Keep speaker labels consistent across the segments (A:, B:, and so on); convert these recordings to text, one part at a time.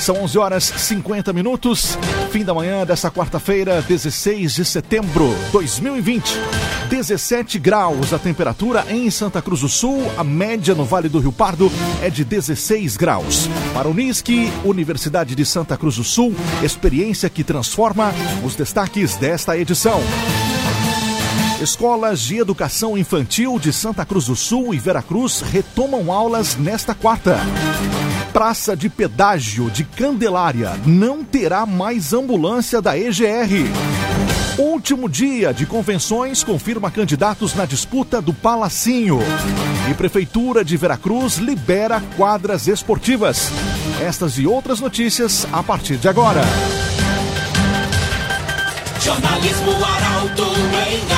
A: São 11 horas 50 minutos, fim da manhã dessa quarta-feira, 16 de setembro de 2020. 17 graus a temperatura em Santa Cruz do Sul, a média no Vale do Rio Pardo é de 16 graus. Para o NISC, Universidade de Santa Cruz do Sul, experiência que transforma os destaques desta edição. Escolas de Educação Infantil de Santa Cruz do Sul e Veracruz retomam aulas nesta quarta. Praça de Pedágio de Candelária não terá mais ambulância da EGR. Último dia de convenções confirma candidatos na disputa do Palacinho. E Prefeitura de Veracruz libera quadras esportivas. Estas e outras notícias a partir de agora.
B: Jornalismo Arauto em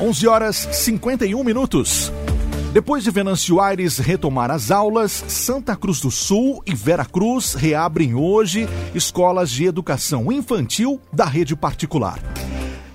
A: 11 horas 51 minutos. Depois de Venâncio Aires retomar as aulas, Santa Cruz do Sul e Vera Cruz reabrem hoje escolas de educação infantil da rede particular.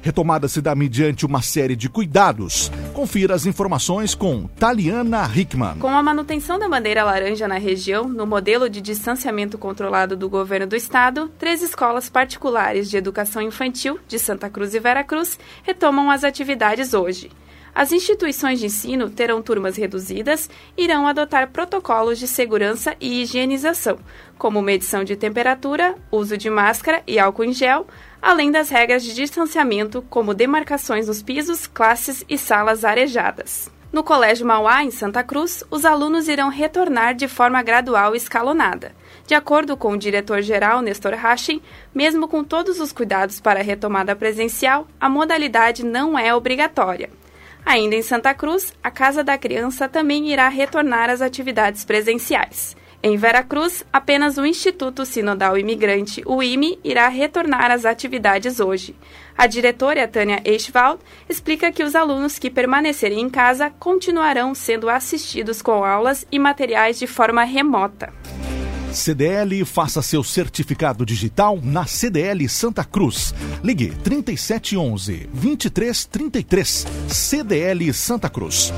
A: Retomada se dá mediante uma série de cuidados. Confira as informações com Taliana Hickman.
C: Com a manutenção da bandeira laranja na região, no modelo de distanciamento controlado do governo do estado, três escolas particulares de educação infantil de Santa Cruz e Vera Cruz retomam as atividades hoje. As instituições de ensino terão turmas reduzidas e irão adotar protocolos de segurança e higienização, como medição de temperatura, uso de máscara e álcool em gel, além das regras de distanciamento, como demarcações nos pisos, classes e salas arejadas. No Colégio Mauá, em Santa Cruz, os alunos irão retornar de forma gradual e escalonada. De acordo com o diretor-geral Nestor Hachin, mesmo com todos os cuidados para a retomada presencial, a modalidade não é obrigatória. Ainda em Santa Cruz, a Casa da Criança também irá retornar às atividades presenciais. Em Veracruz, apenas o Instituto Sinodal Imigrante, o IME, irá retornar às atividades hoje. A diretora Tânia Eichwald explica que os alunos que permanecerem em casa continuarão sendo assistidos com aulas e materiais de forma remota.
A: CDL, faça seu certificado digital na CDL Santa Cruz. Ligue 3711 2333 CDL Santa Cruz.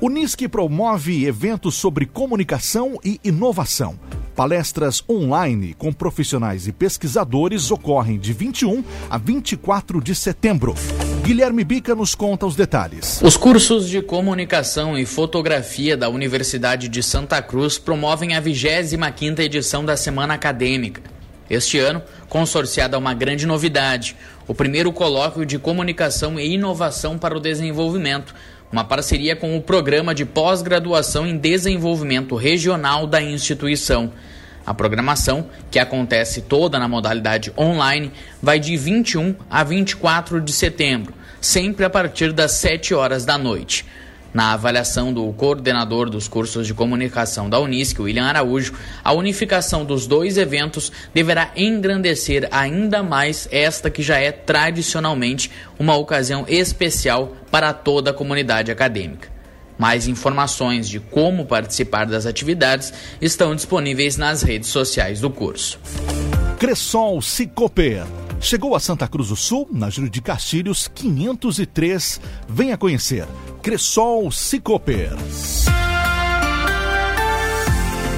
A: Unisque promove eventos sobre comunicação e inovação. Palestras online com profissionais e pesquisadores ocorrem de 21 a 24 de setembro. Guilherme Bica nos conta os detalhes.
D: Os cursos de comunicação e fotografia da Universidade de Santa Cruz promovem a 25ª edição da Semana Acadêmica. Este ano, consorciada uma grande novidade, o primeiro colóquio de comunicação e inovação para o desenvolvimento, uma parceria com o Programa de Pós-Graduação em Desenvolvimento Regional da instituição. A programação, que acontece toda na modalidade online, vai de 21 a 24 de setembro, sempre a partir das 7 horas da noite. Na avaliação do coordenador dos cursos de comunicação da Unisc, William Araújo, a unificação dos dois eventos deverá engrandecer ainda mais esta que já é tradicionalmente uma ocasião especial para toda a comunidade acadêmica. Mais informações de como participar das atividades estão disponíveis nas redes sociais do curso.
A: Cressol Cicoper. Chegou a Santa Cruz do Sul, na Júlio de Castilhos 503. Venha conhecer. Cressol Cicoper.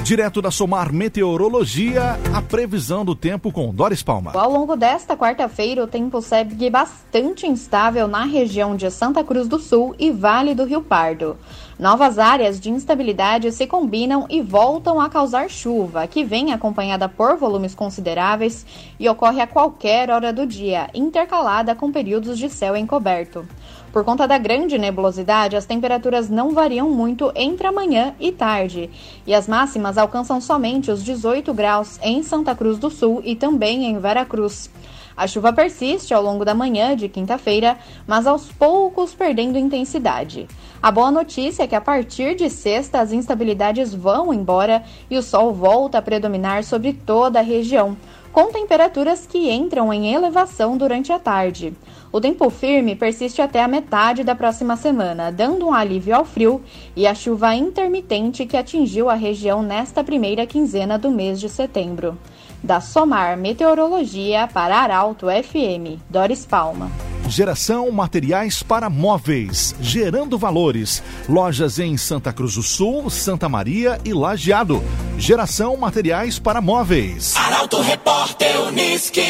A: Direto da Somar Meteorologia, a previsão do tempo com Doris Palma.
E: Ao longo desta quarta-feira, o tempo segue bastante instável na região de Santa Cruz do Sul e Vale do Rio Pardo. Novas áreas de instabilidade se combinam e voltam a causar chuva, que vem acompanhada por volumes consideráveis e ocorre a qualquer hora do dia, intercalada com períodos de céu encoberto. Por conta da grande nebulosidade, as temperaturas não variam muito entre a manhã e tarde, e as máximas alcançam somente os 18 graus em Santa Cruz do Sul e também em Veracruz. A chuva persiste ao longo da manhã de quinta-feira, mas aos poucos perdendo intensidade. A boa notícia é que a partir de sexta as instabilidades vão embora e o sol volta a predominar sobre toda a região com temperaturas que entram em elevação durante a tarde. O tempo firme persiste até a metade da próxima semana, dando um alívio ao frio e à chuva intermitente que atingiu a região nesta primeira quinzena do mês de setembro. Da Somar Meteorologia para Arauto FM, Doris Palma.
A: Geração Materiais para Móveis, gerando valores. Lojas em Santa Cruz do Sul, Santa Maria e Lajeado. Geração Materiais para Móveis.
B: Arauto Repórter Uniski.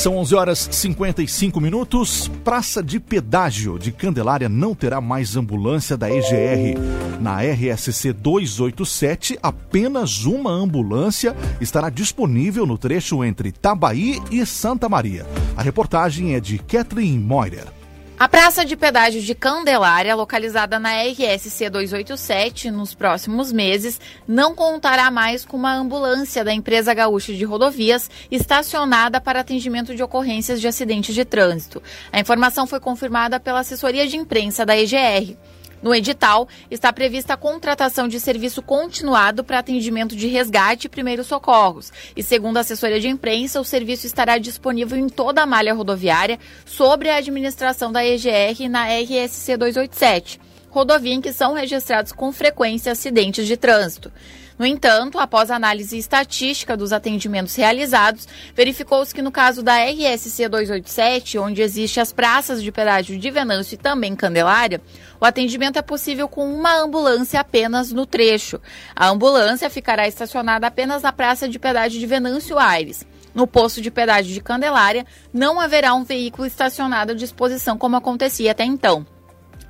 A: São 11 horas 55 minutos. Praça de Pedágio de Candelária não terá mais ambulância da EGR. Na RSC 287, apenas uma ambulância estará disponível no trecho entre Tabaí e Santa Maria. A reportagem é de Kathleen Moirer.
F: A praça de pedágio de Candelária, localizada na RSC 287, nos próximos meses, não contará mais com uma ambulância da empresa gaúcha de rodovias estacionada para atendimento de ocorrências de acidentes de trânsito. A informação foi confirmada pela assessoria de imprensa da EGR. No edital, está prevista a contratação de serviço continuado para atendimento de resgate e primeiros socorros. E segundo a assessoria de imprensa, o serviço estará disponível em toda a malha rodoviária sobre a administração da EGR na RSC 287, rodovia em que são registrados com frequência acidentes de trânsito. No entanto, após análise estatística dos atendimentos realizados, verificou-se que no caso da RSC 287, onde existem as praças de pedágio de Venâncio e também Candelária, o atendimento é possível com uma ambulância apenas no trecho. A ambulância ficará estacionada apenas na praça de pedágio de Venâncio Aires. No posto de pedágio de Candelária, não haverá um veículo estacionado à disposição como acontecia até então.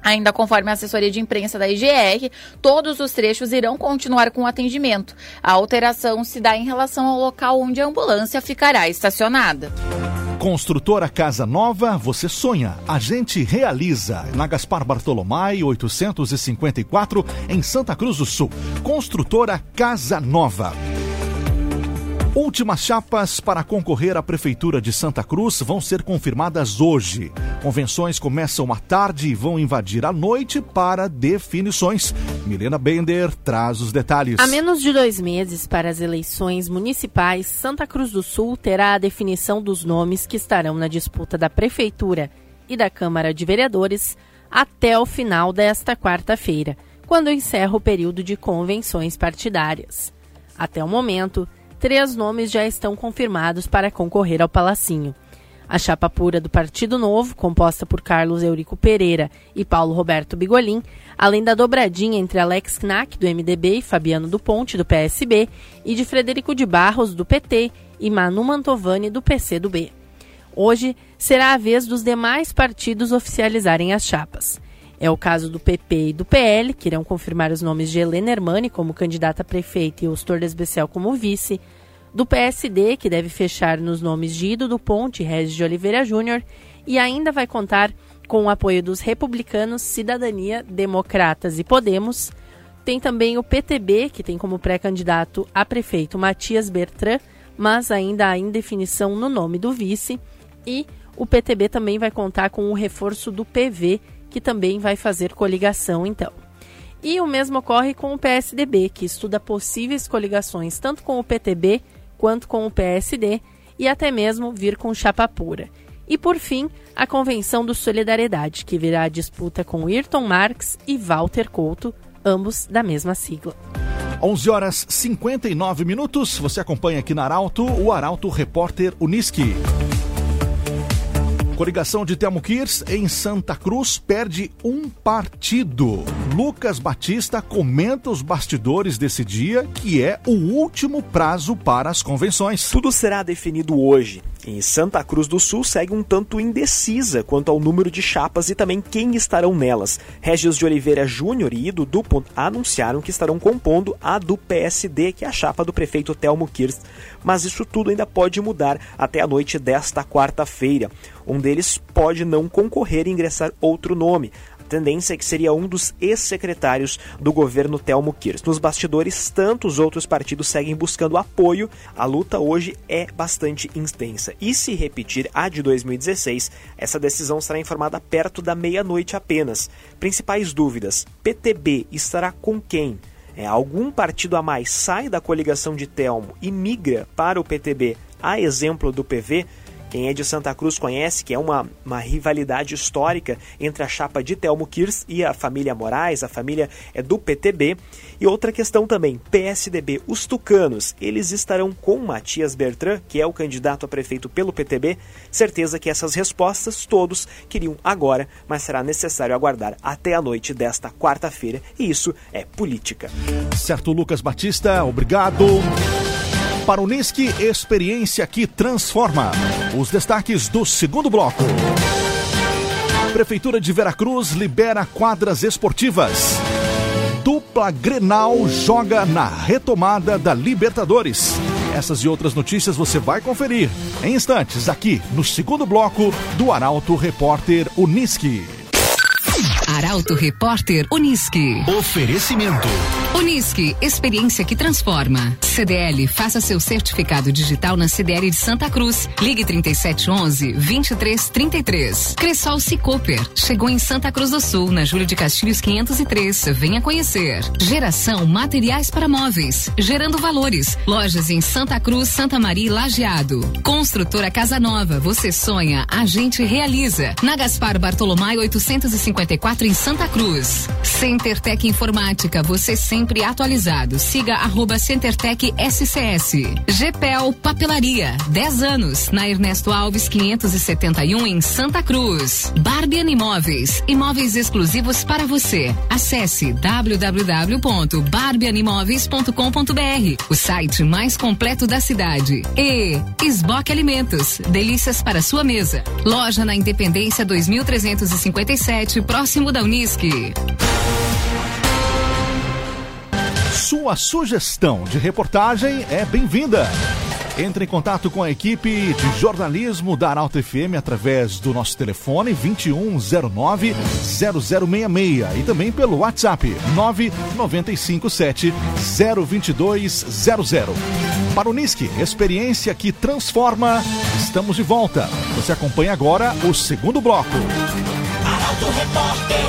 F: Ainda conforme a assessoria de imprensa da IGR, todos os trechos irão continuar com atendimento. A alteração se dá em relação ao local onde a ambulância ficará estacionada.
A: Construtora Casa Nova, você sonha, a gente realiza. Na Gaspar Bartolomai, 854, em Santa Cruz do Sul. Construtora Casa Nova. Últimas chapas para concorrer à Prefeitura de Santa Cruz vão ser confirmadas hoje. Convenções começam à tarde e vão invadir à noite para definições. Milena Bender traz os detalhes.
G: A menos de dois meses para as eleições municipais, Santa Cruz do Sul terá a definição dos nomes que estarão na disputa da Prefeitura e da Câmara de Vereadores até o final desta quarta-feira, quando encerra o período de convenções partidárias. Até o momento, três nomes já estão confirmados para concorrer ao Palacinho. A chapa pura do Partido Novo, composta por Carlos Eurico Pereira e Paulo Roberto Bigolin, além da dobradinha entre Alex Knack, do MDB, e Fabiano do Ponte, do PSB, e de Frederico de Barros, do PT, e Manu Mantovani, do PCdoB. Hoje será a vez dos demais partidos oficializarem as chapas. É o caso do PP e do PL, que irão confirmar os nomes de Helena Hermani como candidata a prefeita e Ostor Desbecel como vice, do PSD, que deve fechar nos nomes de Ido do Ponte e Regis de Oliveira Júnior, e ainda vai contar com o apoio dos republicanos, Cidadania, Democratas e Podemos. Tem também o PTB, que tem como pré-candidato a prefeito Matias Bertrand, mas ainda há indefinição no nome do vice. E o PTB também vai contar com o reforço do PV, que também vai fazer coligação então. E o mesmo ocorre com o PSDB, que estuda possíveis coligações tanto com o PTB quanto com o PSD e até mesmo vir com chapa pura. E por fim, a Convenção do Solidariedade, que virá a disputa com Ayrton Marx e Walter Couto, ambos da mesma sigla.
A: 11 horas 59 minutos. Você acompanha aqui na Arauto o Arauto Repórter Uniski. Coligação de Telmo Kirs em Santa Cruz perde um partido. Lucas Batista comenta os bastidores desse dia, que é o último prazo para as convenções.
H: Tudo será definido hoje. Em Santa Cruz do Sul segue um tanto indecisa quanto ao número de chapas e também quem estarão nelas. Regis de Oliveira Júnior e Ido Dupont anunciaram que estarão compondo a do PSD, que é a chapa do prefeito Telmo Kirst. Mas isso tudo ainda pode mudar até a noite desta quarta-feira. Um deles pode não concorrer e ingressar outro nome tendência é que seria um dos ex-secretários do governo Telmo Kirst. Nos bastidores, tantos outros partidos seguem buscando apoio. A luta hoje é bastante intensa. E se repetir a de 2016, essa decisão será informada perto da meia-noite apenas. Principais dúvidas: PTB estará com quem? é, algum partido a mais sai da coligação de Telmo e migra para o PTB, a exemplo do PV, quem é de Santa Cruz conhece que é uma, uma rivalidade histórica entre a chapa de Telmo Kirs e a família Moraes, a família é do PTB. E outra questão também, PSDB, os tucanos, eles estarão com Matias Bertrand, que é o candidato a prefeito pelo PTB. Certeza que essas respostas todos queriam agora, mas será necessário aguardar até a noite desta quarta-feira, e isso é política.
A: Certo, Lucas Batista, obrigado. Para o Unisque, experiência que transforma. Os destaques do segundo bloco. Prefeitura de Veracruz libera quadras esportivas. Dupla Grenal joga na retomada da Libertadores. Essas e outras notícias você vai conferir em instantes aqui no segundo bloco do Arauto Repórter Unisque.
I: Arauto Repórter Unisque.
A: Oferecimento.
I: Unisque, experiência que transforma. CDL, faça seu certificado digital na CDL de Santa Cruz. Ligue 3711 2333. Cressol Cicoper, chegou em Santa Cruz do Sul, na Júlio de Castilhos 503. Venha conhecer. Geração Materiais para Móveis, gerando valores. Lojas em Santa Cruz, Santa Maria e Lajeado. Construtora Casa Nova, você sonha, a gente realiza. Na Gaspar Bartolomai 854 em Santa Cruz. CenterTech Informática, você sempre atualizado. Siga arroba CenterTech SCS. GPEL Papelaria, 10 anos, na Ernesto Alves 571 em Santa Cruz. Barbian Imóveis, imóveis exclusivos para você. Acesse www.barbianimóveis.com.br, o site mais completo da cidade. E Esboque Alimentos, delícias para sua mesa. Loja na Independência 2357, próximo da Unisque.
A: Sua sugestão de reportagem é bem-vinda. Entre em contato com a equipe de jornalismo da Arauto FM através do nosso telefone 2109 0066 e também pelo WhatsApp 9957 02200. Para o Nisque, experiência que transforma. Estamos de volta. Você acompanha agora o segundo bloco.
B: Arauto Repórter.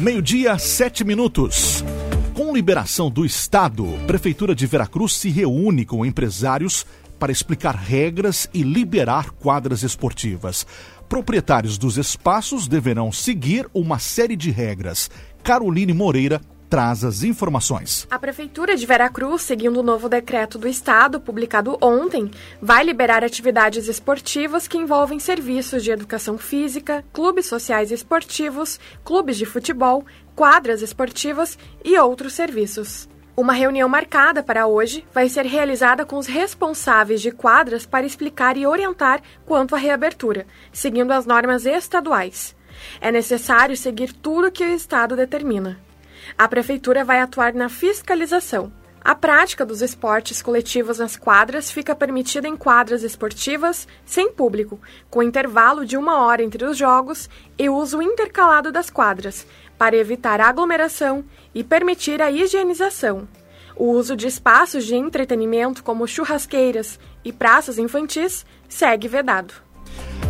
A: Meio-dia, sete minutos. Com liberação do Estado, Prefeitura de Veracruz se reúne com empresários para explicar regras e liberar quadras esportivas. Proprietários dos espaços deverão seguir uma série de regras. Caroline Moreira traz as informações.
J: A Prefeitura de Veracruz, seguindo o novo decreto do Estado, publicado ontem, vai liberar atividades esportivas que envolvem serviços de educação física, clubes sociais esportivos, clubes de futebol, quadras esportivas e outros serviços. Uma reunião marcada para hoje vai ser realizada com os responsáveis de quadras para explicar e orientar quanto à reabertura, seguindo as normas estaduais. É necessário seguir tudo que o Estado determina. A Prefeitura vai atuar na fiscalização. A prática dos esportes coletivos nas quadras fica permitida em quadras esportivas sem público, com intervalo de uma hora entre os jogos e uso intercalado das quadras, para evitar aglomeração e permitir a higienização. O uso de espaços de entretenimento como churrasqueiras e praças infantis segue vedado.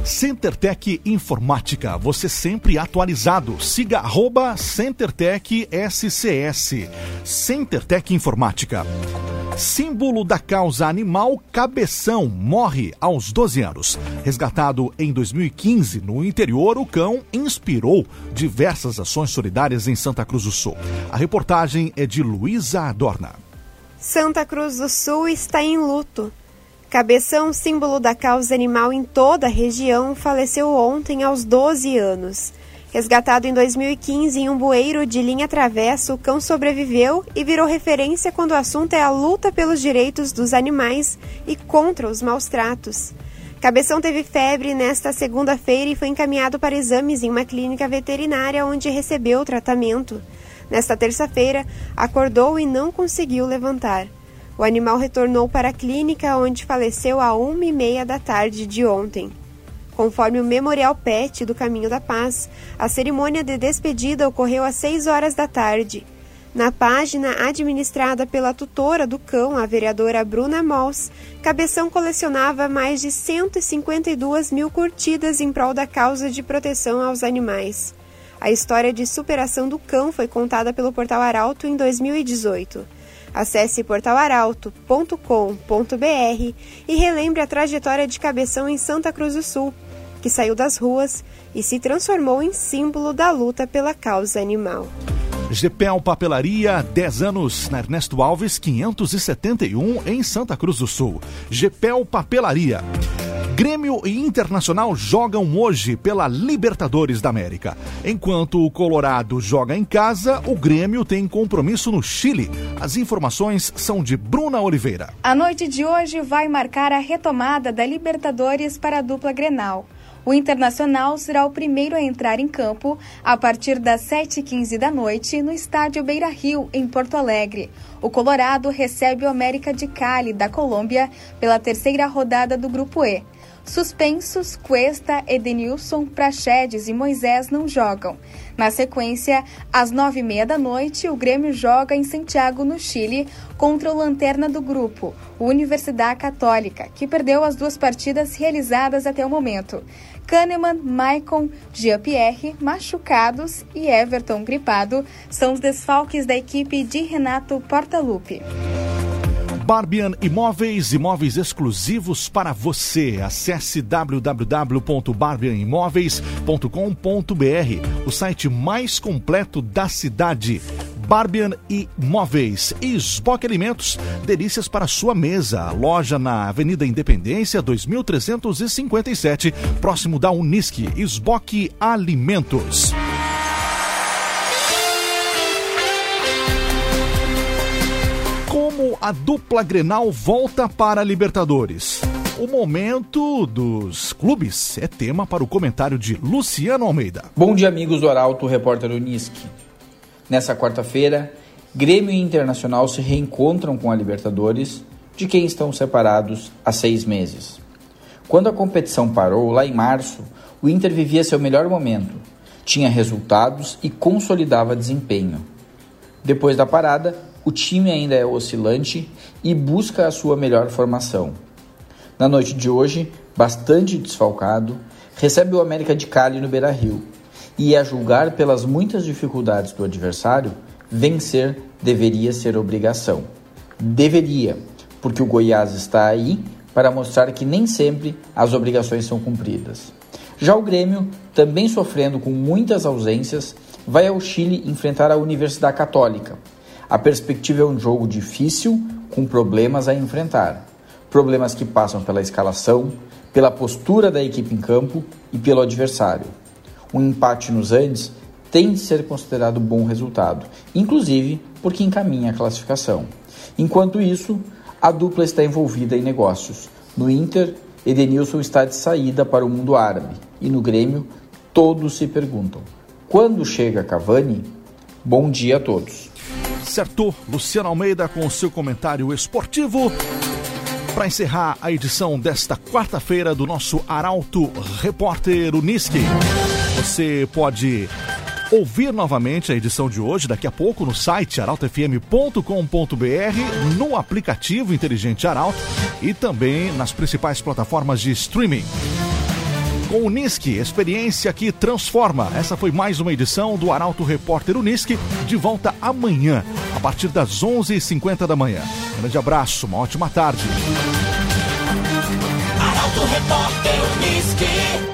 A: CenterTech Informática, você sempre atualizado. Siga arroba CenterTech SCS. CenterTech Informática. Símbolo da causa animal, Cabeção morre aos 12 anos. Resgatado em 2015 no interior, o cão inspirou diversas ações solidárias em Santa Cruz do Sul. A reportagem é de Luísa Adorna.
K: Santa Cruz do Sul está em luto. Cabeção, símbolo da causa animal em toda a região, faleceu ontem aos 12 anos. Resgatado em 2015 em um bueiro de linha travessa, o cão sobreviveu e virou referência quando o assunto é a luta pelos direitos dos animais e contra os maus tratos. Cabeção teve febre nesta segunda-feira e foi encaminhado para exames em uma clínica veterinária onde recebeu tratamento. Nesta terça-feira, acordou e não conseguiu levantar. O animal retornou para a clínica, onde faleceu a uma e meia da tarde de ontem. Conforme o Memorial Pet do Caminho da Paz, a cerimônia de despedida ocorreu às seis horas da tarde. Na página administrada pela tutora do cão, a vereadora Bruna Mols, Cabeção colecionava mais de 152 mil curtidas em prol da causa de proteção aos animais. A história de superação do cão foi contada pelo Portal Arauto em 2018. Acesse portalaralto.com.br e relembre a trajetória de Cabeção em Santa Cruz do Sul, que saiu das ruas e se transformou em símbolo da luta pela causa animal.
A: GPL Papelaria, 10 anos, na Ernesto Alves, 571, em Santa Cruz do Sul. GPL Papelaria. Grêmio e Internacional jogam hoje pela Libertadores da América. Enquanto o Colorado joga em casa, o Grêmio tem compromisso no Chile. As informações são de Bruna Oliveira.
L: A noite de hoje vai marcar a retomada da Libertadores para a dupla Grenal. O Internacional será o primeiro a entrar em campo a partir das 7h15 da noite no estádio Beira Rio, em Porto Alegre. O Colorado recebe o América de Cali, da Colômbia, pela terceira rodada do Grupo E. Suspensos, Cuesta, Edenilson, Praxedes e Moisés não jogam. Na sequência, às nove e meia da noite, o Grêmio joga em Santiago, no Chile, contra o lanterna do grupo, o Universidade Católica, que perdeu as duas partidas realizadas até o momento. Kahneman, Maicon, Jean-Pierre, machucados e Everton gripado são os desfalques da equipe de Renato Portaluppi.
A: Barbian Imóveis, imóveis exclusivos para você. Acesse www.barbianimóveis.com.br, o site mais completo da cidade. Barbian Imóveis e Sbock Alimentos, delícias para sua mesa. Loja na Avenida Independência, 2357, próximo da Unisque. Sbock Alimentos. A dupla Grenal volta para a Libertadores? O momento dos clubes é tema para o comentário de Luciano Almeida.
M: Bom dia, amigos do Arauto, repórter Unisque. Nessa quarta-feira, Grêmio e Internacional se reencontram com a Libertadores, de quem estão separados há seis meses. Quando a competição parou, lá em março, o Inter vivia seu melhor momento, tinha resultados e consolidava desempenho. Depois da parada, o time ainda é oscilante e busca a sua melhor formação. Na noite de hoje, bastante desfalcado, recebe o América de Cali no Beira-Rio. E a julgar pelas muitas dificuldades do adversário, vencer deveria ser obrigação. Deveria, porque o Goiás está aí para mostrar que nem sempre as obrigações são cumpridas. Já o Grêmio, também sofrendo com muitas ausências, vai ao Chile enfrentar a Universidade Católica, a perspectiva é um jogo difícil, com problemas a enfrentar. Problemas que passam pela escalação, pela postura da equipe em campo e pelo adversário. Um empate nos Andes tem de ser considerado bom resultado, inclusive porque encaminha a classificação. Enquanto isso, a dupla está envolvida em negócios. No Inter, Edenilson está de saída para o mundo árabe e no Grêmio, todos se perguntam: quando chega Cavani? Bom dia a todos.
A: Certo, Luciano Almeida com o seu comentário esportivo. Para encerrar a edição desta quarta-feira do nosso Arauto Repórter Uniski, você pode ouvir novamente a edição de hoje daqui a pouco no site arautofm.com.br, no aplicativo Inteligente Arauto e também nas principais plataformas de streaming com o Nisque, experiência que transforma. Essa foi mais uma edição do Arauto Repórter Unisque, de volta amanhã, a partir das 11h50 da manhã. Um grande abraço, uma ótima tarde.
B: Arauto Repórter Unisque.